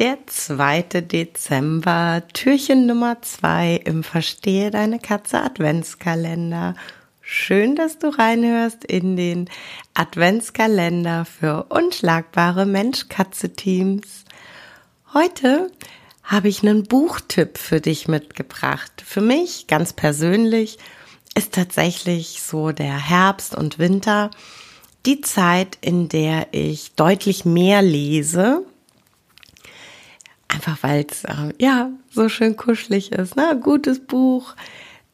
Der 2. Dezember, Türchen Nummer 2 im Verstehe deine Katze Adventskalender. Schön, dass du reinhörst in den Adventskalender für unschlagbare Mensch-Katze-Teams. Heute habe ich einen Buchtipp für dich mitgebracht. Für mich ganz persönlich ist tatsächlich so der Herbst und Winter die Zeit, in der ich deutlich mehr lese. Einfach weil es äh, ja so schön kuschelig ist. Ne? Gutes Buch,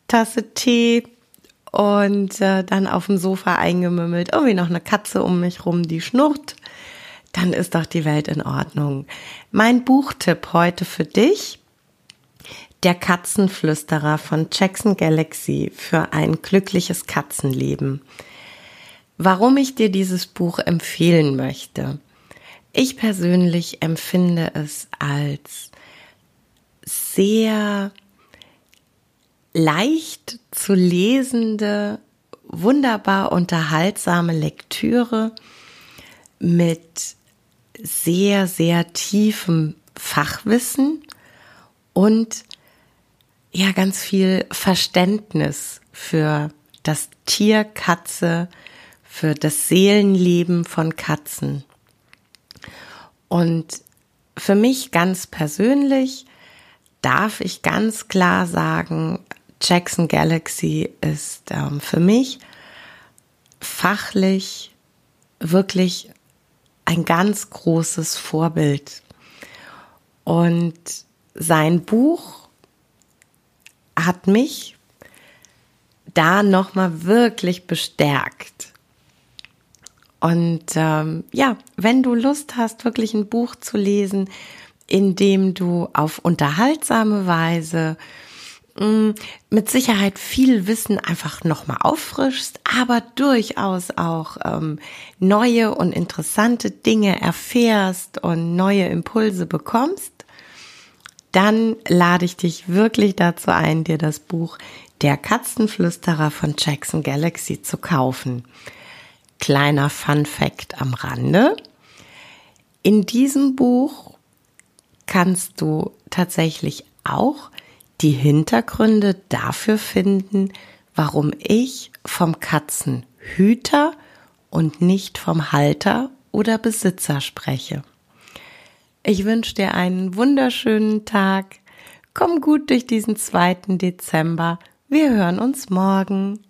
Tasse Tee und äh, dann auf dem Sofa eingemümmelt. Irgendwie noch eine Katze um mich rum, die schnurrt. Dann ist doch die Welt in Ordnung. Mein Buchtipp heute für dich. Der Katzenflüsterer von Jackson Galaxy für ein glückliches Katzenleben. Warum ich dir dieses Buch empfehlen möchte. Ich persönlich empfinde es als sehr leicht zu lesende, wunderbar unterhaltsame Lektüre mit sehr, sehr tiefem Fachwissen und ja ganz viel Verständnis für das Tier Katze, für das Seelenleben von Katzen. Und für mich ganz persönlich darf ich ganz klar sagen, Jackson Galaxy ist ähm, für mich fachlich wirklich ein ganz großes Vorbild. Und sein Buch hat mich da nochmal wirklich bestärkt. Und ähm, ja, wenn du Lust hast, wirklich ein Buch zu lesen, in dem du auf unterhaltsame Weise mh, mm, mit Sicherheit viel Wissen einfach nochmal auffrischst, aber durchaus auch ähm, neue und interessante Dinge erfährst und neue Impulse bekommst, dann lade ich dich wirklich dazu ein, dir das Buch Der Katzenflüsterer von Jackson Galaxy zu kaufen. Kleiner Fun fact am Rande. In diesem Buch kannst du tatsächlich auch die Hintergründe dafür finden, warum ich vom Katzenhüter und nicht vom Halter oder Besitzer spreche. Ich wünsche dir einen wunderschönen Tag. Komm gut durch diesen 2. Dezember. Wir hören uns morgen.